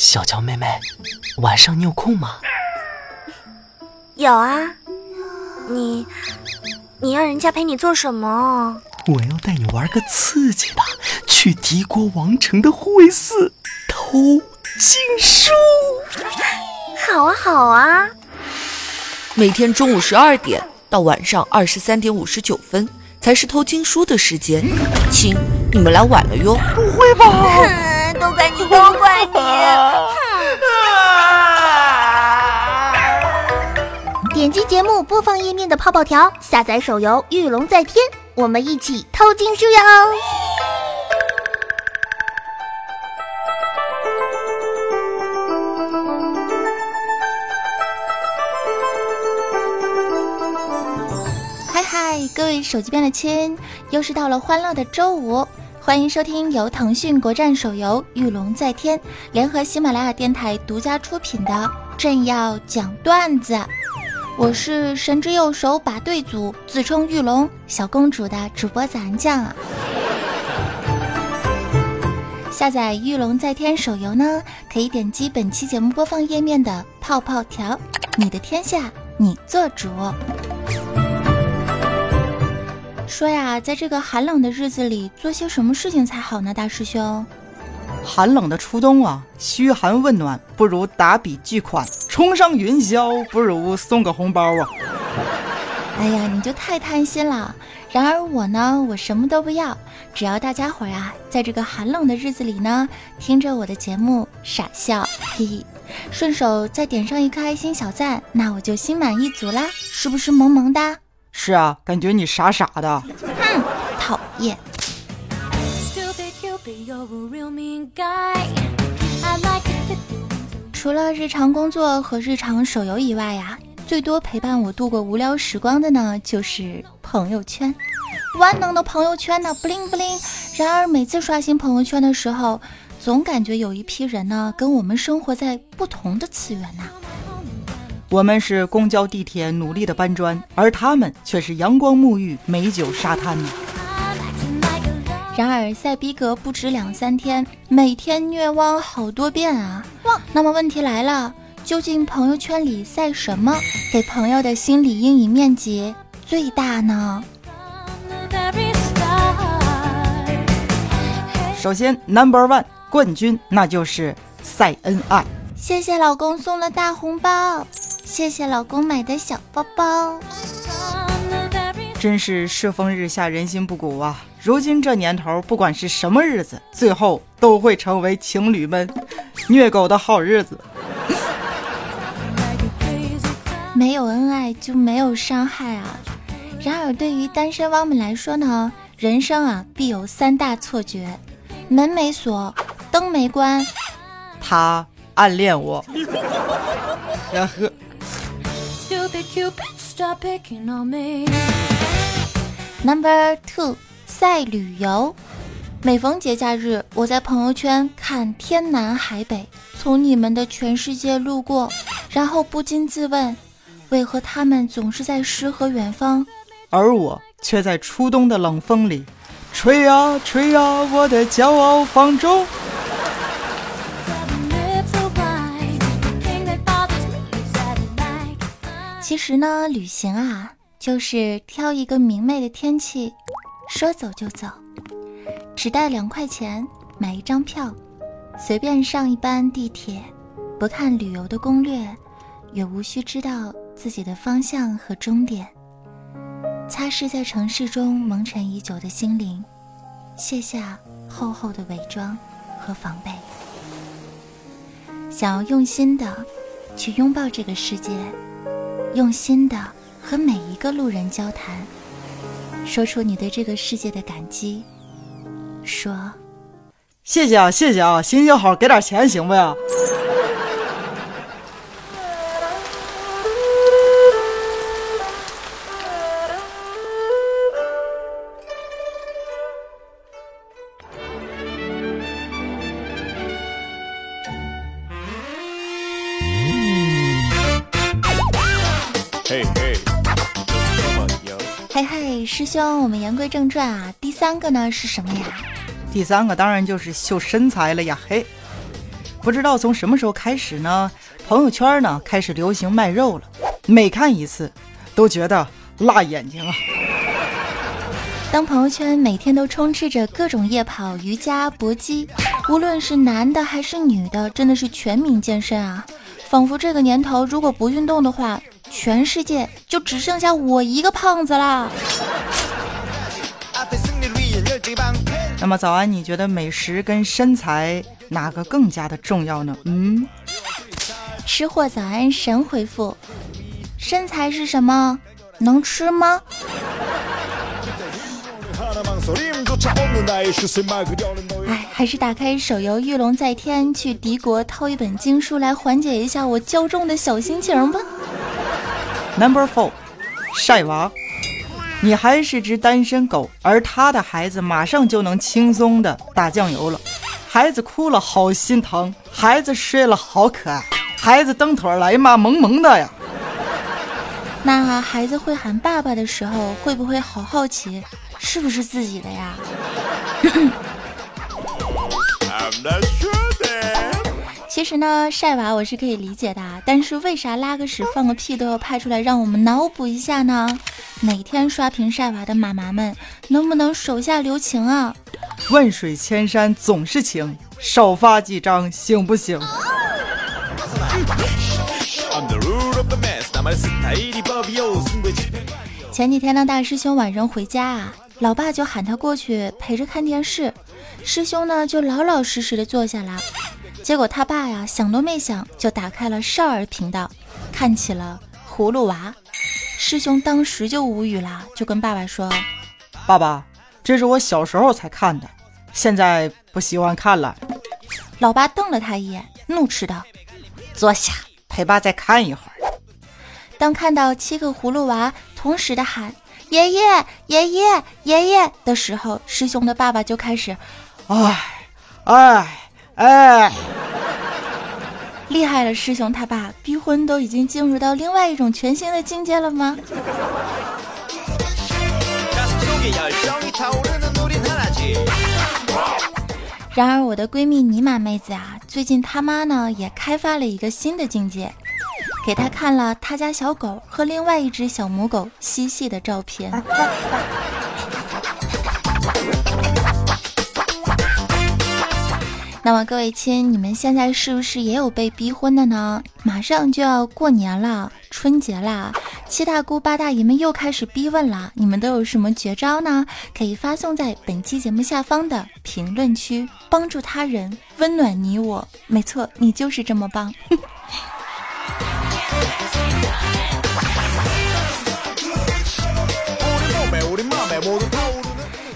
小乔妹妹，晚上你有空吗？有啊，你你要人家陪你做什么？我要带你玩个刺激的，去敌国王城的护卫寺偷经书。好啊，好啊。每天中午十二点到晚上二十三点五十九分才是偷经书的时间，亲，你们来晚了哟。不会吧？都怪你，都怪你。点击节目播放页面的泡泡条，下载手游《御龙在天》，我们一起偷经书哟！嗨嗨，各位手机边的亲，又是到了欢乐的周五，欢迎收听由腾讯国战手游《御龙在天》联合喜马拉雅电台独家出品的《朕要讲段子》。我是神之右手把对组，自称玉龙小公主的主播咱酱啊！下载《玉龙在天》手游呢，可以点击本期节目播放页面的泡泡条，你的天下你做主。说呀，在这个寒冷的日子里，做些什么事情才好呢？大师兄，寒冷的初冬啊，嘘寒问暖不如打笔巨款。冲上云霄不如送个红包啊！哎呀，你就太贪心了。然而我呢，我什么都不要，只要大家伙儿啊，在这个寒冷的日子里呢，听着我的节目傻笑，嘿嘿，顺手再点上一颗爱心小赞，那我就心满意足啦，是不是萌萌哒？是啊，感觉你傻傻的。哼，讨厌。除了日常工作和日常手游以外呀，最多陪伴我度过无聊时光的呢，就是朋友圈。万能的朋友圈呢，不灵不灵。然而每次刷新朋友圈的时候，总感觉有一批人呢，跟我们生活在不同的次元呐。我们是公交地铁努力的搬砖，而他们却是阳光沐浴、美酒沙滩呢。然而赛逼格不止两三天，每天虐汪好多遍啊！那么问题来了，究竟朋友圈里晒什么，给朋友的心理阴影面积最大呢？首先，Number One 冠军那就是晒恩爱。谢谢老公送了大红包，谢谢老公买的小包包。真是世风日下，人心不古啊！如今这年头，不管是什么日子，最后都会成为情侣们虐狗的好日子。没有恩爱就没有伤害啊！然而，对于单身汪们来说呢，人生啊必有三大错觉：门没锁，灯没关，他暗恋我。呀呵。Number two，赛旅游。每逢节假日，我在朋友圈看天南海北，从你们的全世界路过，然后不禁自问：为何他们总是在诗和远方，而我却在初冬的冷风里，吹呀吹呀，我的骄傲放纵。其实呢，旅行啊。就是挑一个明媚的天气，说走就走，只带两块钱买一张票，随便上一班地铁，不看旅游的攻略，也无需知道自己的方向和终点，擦拭在城市中蒙尘已久的心灵，卸下厚厚的伪装和防备，想要用心的去拥抱这个世界，用心的。和每一个路人交谈，说出你对这个世界的感激。说，谢谢啊，谢谢啊，行行好，给点钱行不呀？师兄，我们言归正传啊，第三个呢是什么呀？第三个当然就是秀身材了呀！嘿，不知道从什么时候开始呢，朋友圈呢开始流行卖肉了，每看一次都觉得辣眼睛啊。当朋友圈每天都充斥着各种夜跑、瑜伽、搏击，无论是男的还是女的，真的是全民健身啊！仿佛这个年头，如果不运动的话，全世界就只剩下我一个胖子啦。那么早安，你觉得美食跟身材哪个更加的重要呢？嗯，吃货早安神回复：身材是什么？能吃吗？哎，还是打开手游《御龙在天》，去敌国偷一本经书来缓解一下我骄纵的小心情吧。Number four，晒娃。你还是只单身狗，而他的孩子马上就能轻松的打酱油了。孩子哭了，好心疼；孩子睡了，好可爱；孩子蹬腿了，哎呀妈，萌萌的呀。那孩子会喊爸爸的时候，会不会好好奇，是不是自己的呀？其实呢，晒娃我是可以理解的，但是为啥拉个屎放个屁都要拍出来让我们脑补一下呢？每天刷屏晒娃的妈妈们，能不能手下留情啊？万水千山总是情，少发几张行不行？前几天呢，大师兄晚上回家啊，老爸就喊他过去陪着看电视，师兄呢就老老实实的坐下来。结果他爸呀想都没想就打开了少儿频道，看起了葫芦娃。师兄当时就无语了，就跟爸爸说：“爸爸，这是我小时候才看的，现在不喜欢看了。”老爸瞪了他一眼，怒斥道：“坐下，陪爸再看一会儿。”当看到七个葫芦娃同时的喊“爷爷，爷爷，爷爷”的时候，师兄的爸爸就开始：“哎，哎，哎，厉害了！师兄他爸逼婚都已经进入到另外一种全新的境界了吗？”然而，我的闺蜜尼玛妹子啊，最近他妈呢也开发了一个新的境界。给他看了他家小狗和另外一只小母狗嬉戏的照片。那么各位亲，你们现在是不是也有被逼婚的呢？马上就要过年了，春节啦，七大姑八大姨们又开始逼问了，你们都有什么绝招呢？可以发送在本期节目下方的评论区，帮助他人，温暖你我。没错，你就是这么棒。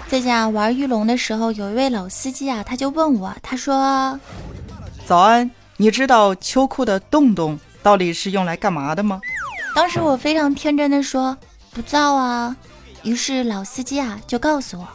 最近啊，玩玉龙的时候，有一位老司机啊，他就问我，他说：“早安，你知道秋裤的洞洞到底是用来干嘛的吗？”当时我非常天真的说：“不造啊。”于是老司机啊就告诉我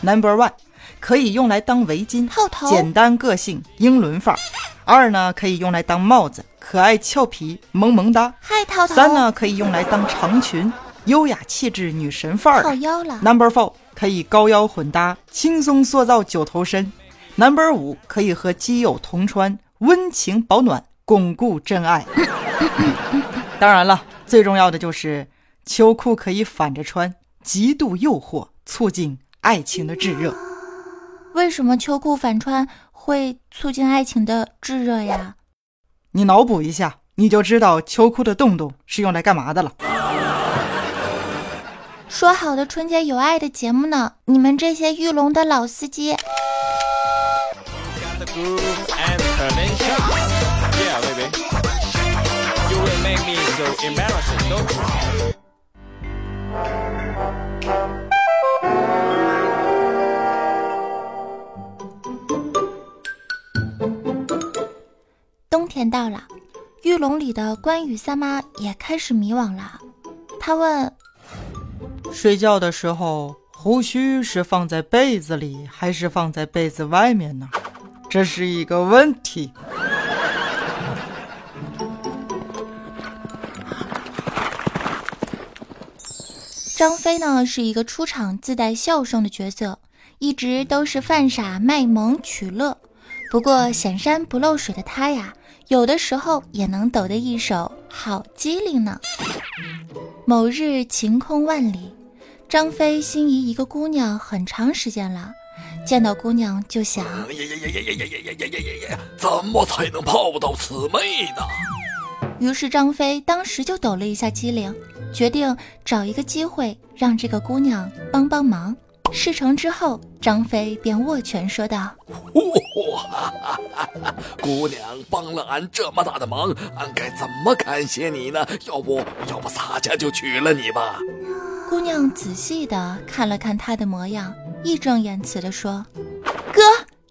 ：“Number one，可以用来当围巾，套头，简单个性，英伦范儿；二呢，可以用来当帽子，可爱俏皮，萌萌哒；嗨，套头；三呢，可以用来当长裙，优雅气质，女神范儿；套腰了；Number four。”可以高腰混搭，轻松塑造九头身。Number 五可以和基友同穿，温情保暖，巩固真爱。当然了，最重要的就是秋裤可以反着穿，极度诱惑，促进爱情的炙热。为什么秋裤反穿会促进爱情的炙热呀？你脑补一下，你就知道秋裤的洞洞是用来干嘛的了。说好的春节有爱的节目呢？你们这些玉龙的老司机！冬天到了，玉龙里的关羽三妈也开始迷惘了。他问。睡觉的时候，胡须是放在被子里还是放在被子外面呢？这是一个问题。张飞呢，是一个出场自带笑声的角色，一直都是犯傻卖萌取乐。不过显山不漏水的他呀，有的时候也能抖得一手好机灵呢。某日晴空万里，张飞心仪一个姑娘很长时间了，见到姑娘就想：呀呀呀呀呀呀呀呀呀呀！怎么才能泡到此妹呢？于是张飞当时就抖了一下机灵，决定找一个机会让这个姑娘帮帮忙。事成之后，张飞便握拳说道：“哇，姑娘帮了俺这么大的忙，俺该怎么感谢你呢？要不要不洒家就娶了你吧？”姑娘仔细的看了看他的模样，义正言辞的说：“哥，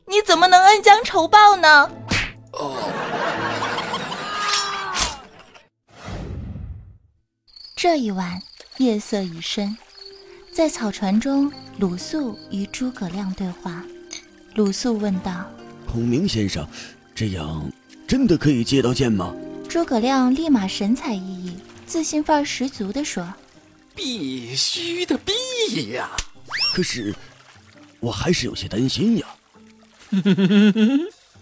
你怎么能恩将仇报呢？”哦。这一晚，夜色已深。在草船中，鲁肃与诸葛亮对话。鲁肃问道：“孔明先生，这样真的可以借到剑吗？”诸葛亮立马神采奕奕、自信范儿十足地说：“必须的，必呀！可是我还是有些担心呀。”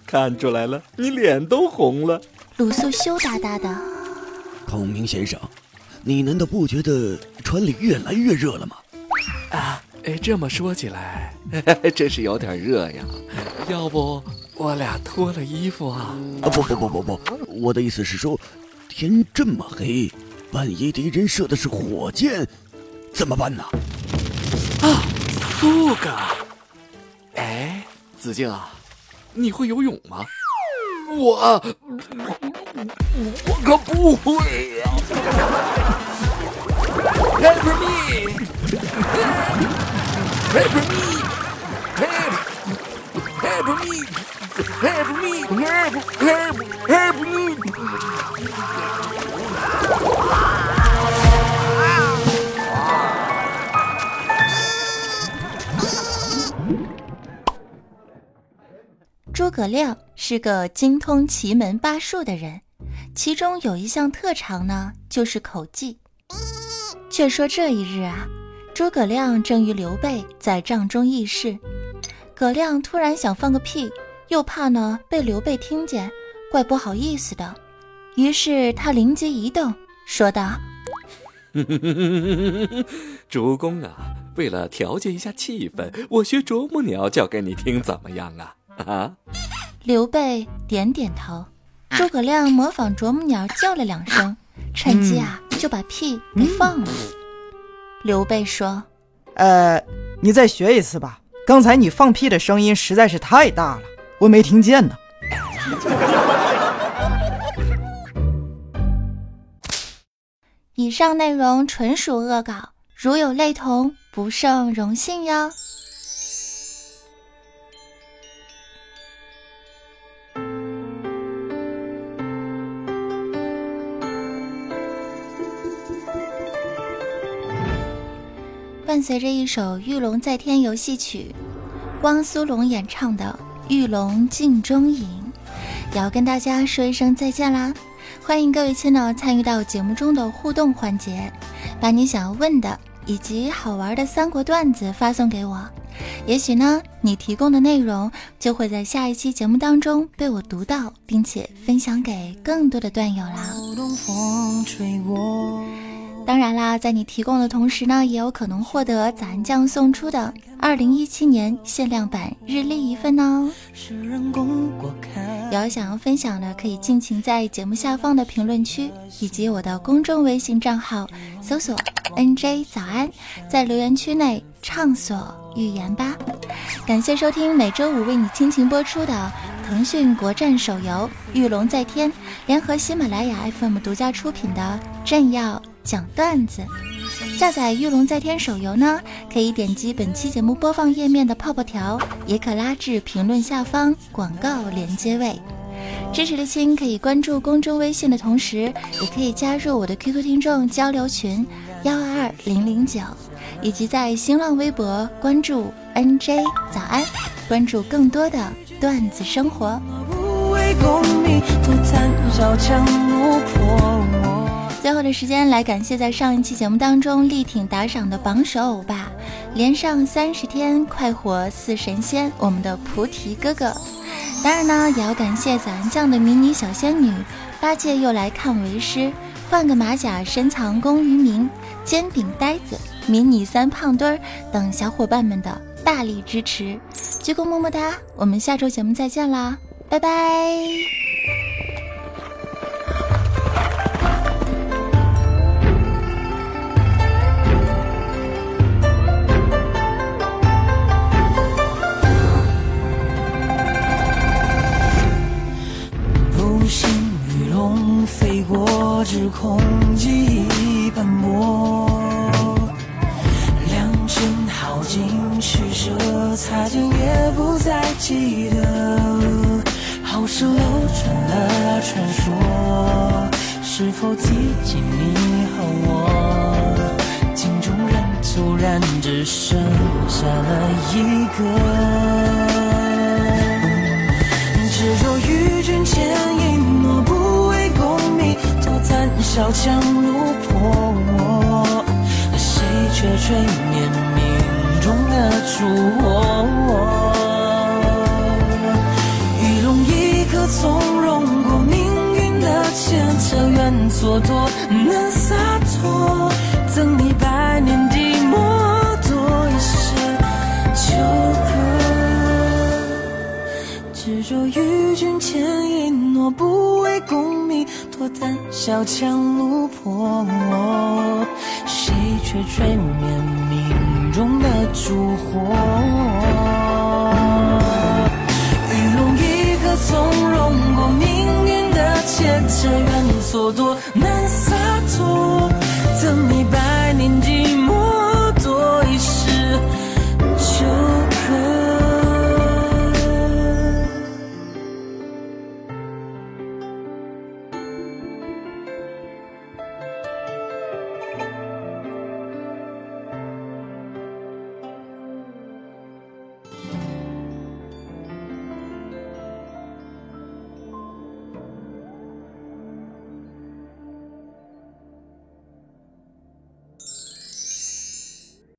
看出来了，你脸都红了。鲁肃羞答答的：“孔明先生，你难道不觉得船里越来越热了吗？”啊，哎，这么说起来，真是有点热呀。要不我俩脱了衣服啊？啊，不不不不不，我的意思是说，天这么黑，万一敌人射的是火箭，怎么办呢？啊，苏哥，哎，子敬啊，你会游泳吗？我，我可不会呀。Help me! Help! Help me! Help me! Help! Help! Help me! 诸葛亮是个精通奇门八术的人，其中有一项特长呢，就是口技。却说这一日啊，诸葛亮正与刘备在帐中议事，葛亮突然想放个屁，又怕呢被刘备听见，怪不好意思的，于是他灵机一动，说道：“主公啊，为了调节一下气氛，我学啄木鸟叫给你听，怎么样啊？”啊！刘备点点头，诸葛亮模仿啄木鸟叫了两声，趁机啊。就把屁给放了。刘备说：“呃，你再学一次吧。刚才你放屁的声音实在是太大了，我没听见呢。”以上内容纯属恶搞，如有类同，不胜荣幸哟。伴随着一首《玉龙在天》游戏曲，汪苏泷演唱的《玉龙镜中影》，也要跟大家说一声再见啦！欢迎各位亲呢参与到节目中的互动环节，把你想要问的以及好玩的三国段子发送给我，也许呢，你提供的内容就会在下一期节目当中被我读到，并且分享给更多的段友啦。当然啦，在你提供的同时呢，也有可能获得咱酱送出的二零一七年限量版日历一份哦。有想要分享的，可以尽情在节目下方的评论区以及我的公众微信账号搜索 “nj 早安”，在留言区内畅所欲言吧。感谢收听每周五为你倾情播出的腾讯国战手游《御龙在天》，联合喜马拉雅 FM 独家出品的《朕要》。讲段子，下载《玉龙在天》手游呢，可以点击本期节目播放页面的泡泡条，也可拉至评论下方广告连接位。支持的亲可以关注公众微信的同时，也可以加入我的 QQ 听众交流群幺二二零零九，以及在新浪微博关注 NJ 早安，关注更多的段子生活。最后的时间来感谢在上一期节目当中力挺打赏的榜首欧巴，连上三十天快活似神仙，我们的菩提哥哥。当然呢，也要感谢咱酱的迷你小仙女八戒又来看为师，换个马甲深藏功于名，煎饼呆子、迷你三胖墩儿等小伙伴们的大力支持，鞠躬么么哒！我们下周节目再见啦，拜拜。我只空记忆斑驳，良辰好景虚设，擦肩也不再记得。好事流传了传说，是否提及你和我？镜中人突然只剩下了一个，执着于君前一。小强如破，谁却吹灭命中的烛火？玉龙一颗从容过命运的牵扯，愿蹉跎能洒脱，赠你百年的寞，多一世纠葛。执着与君前一诺，不为功孤胆小强路破谁却吹灭命中的烛火？御龙一可从容过命运的牵扯缘蹉跎难洒脱。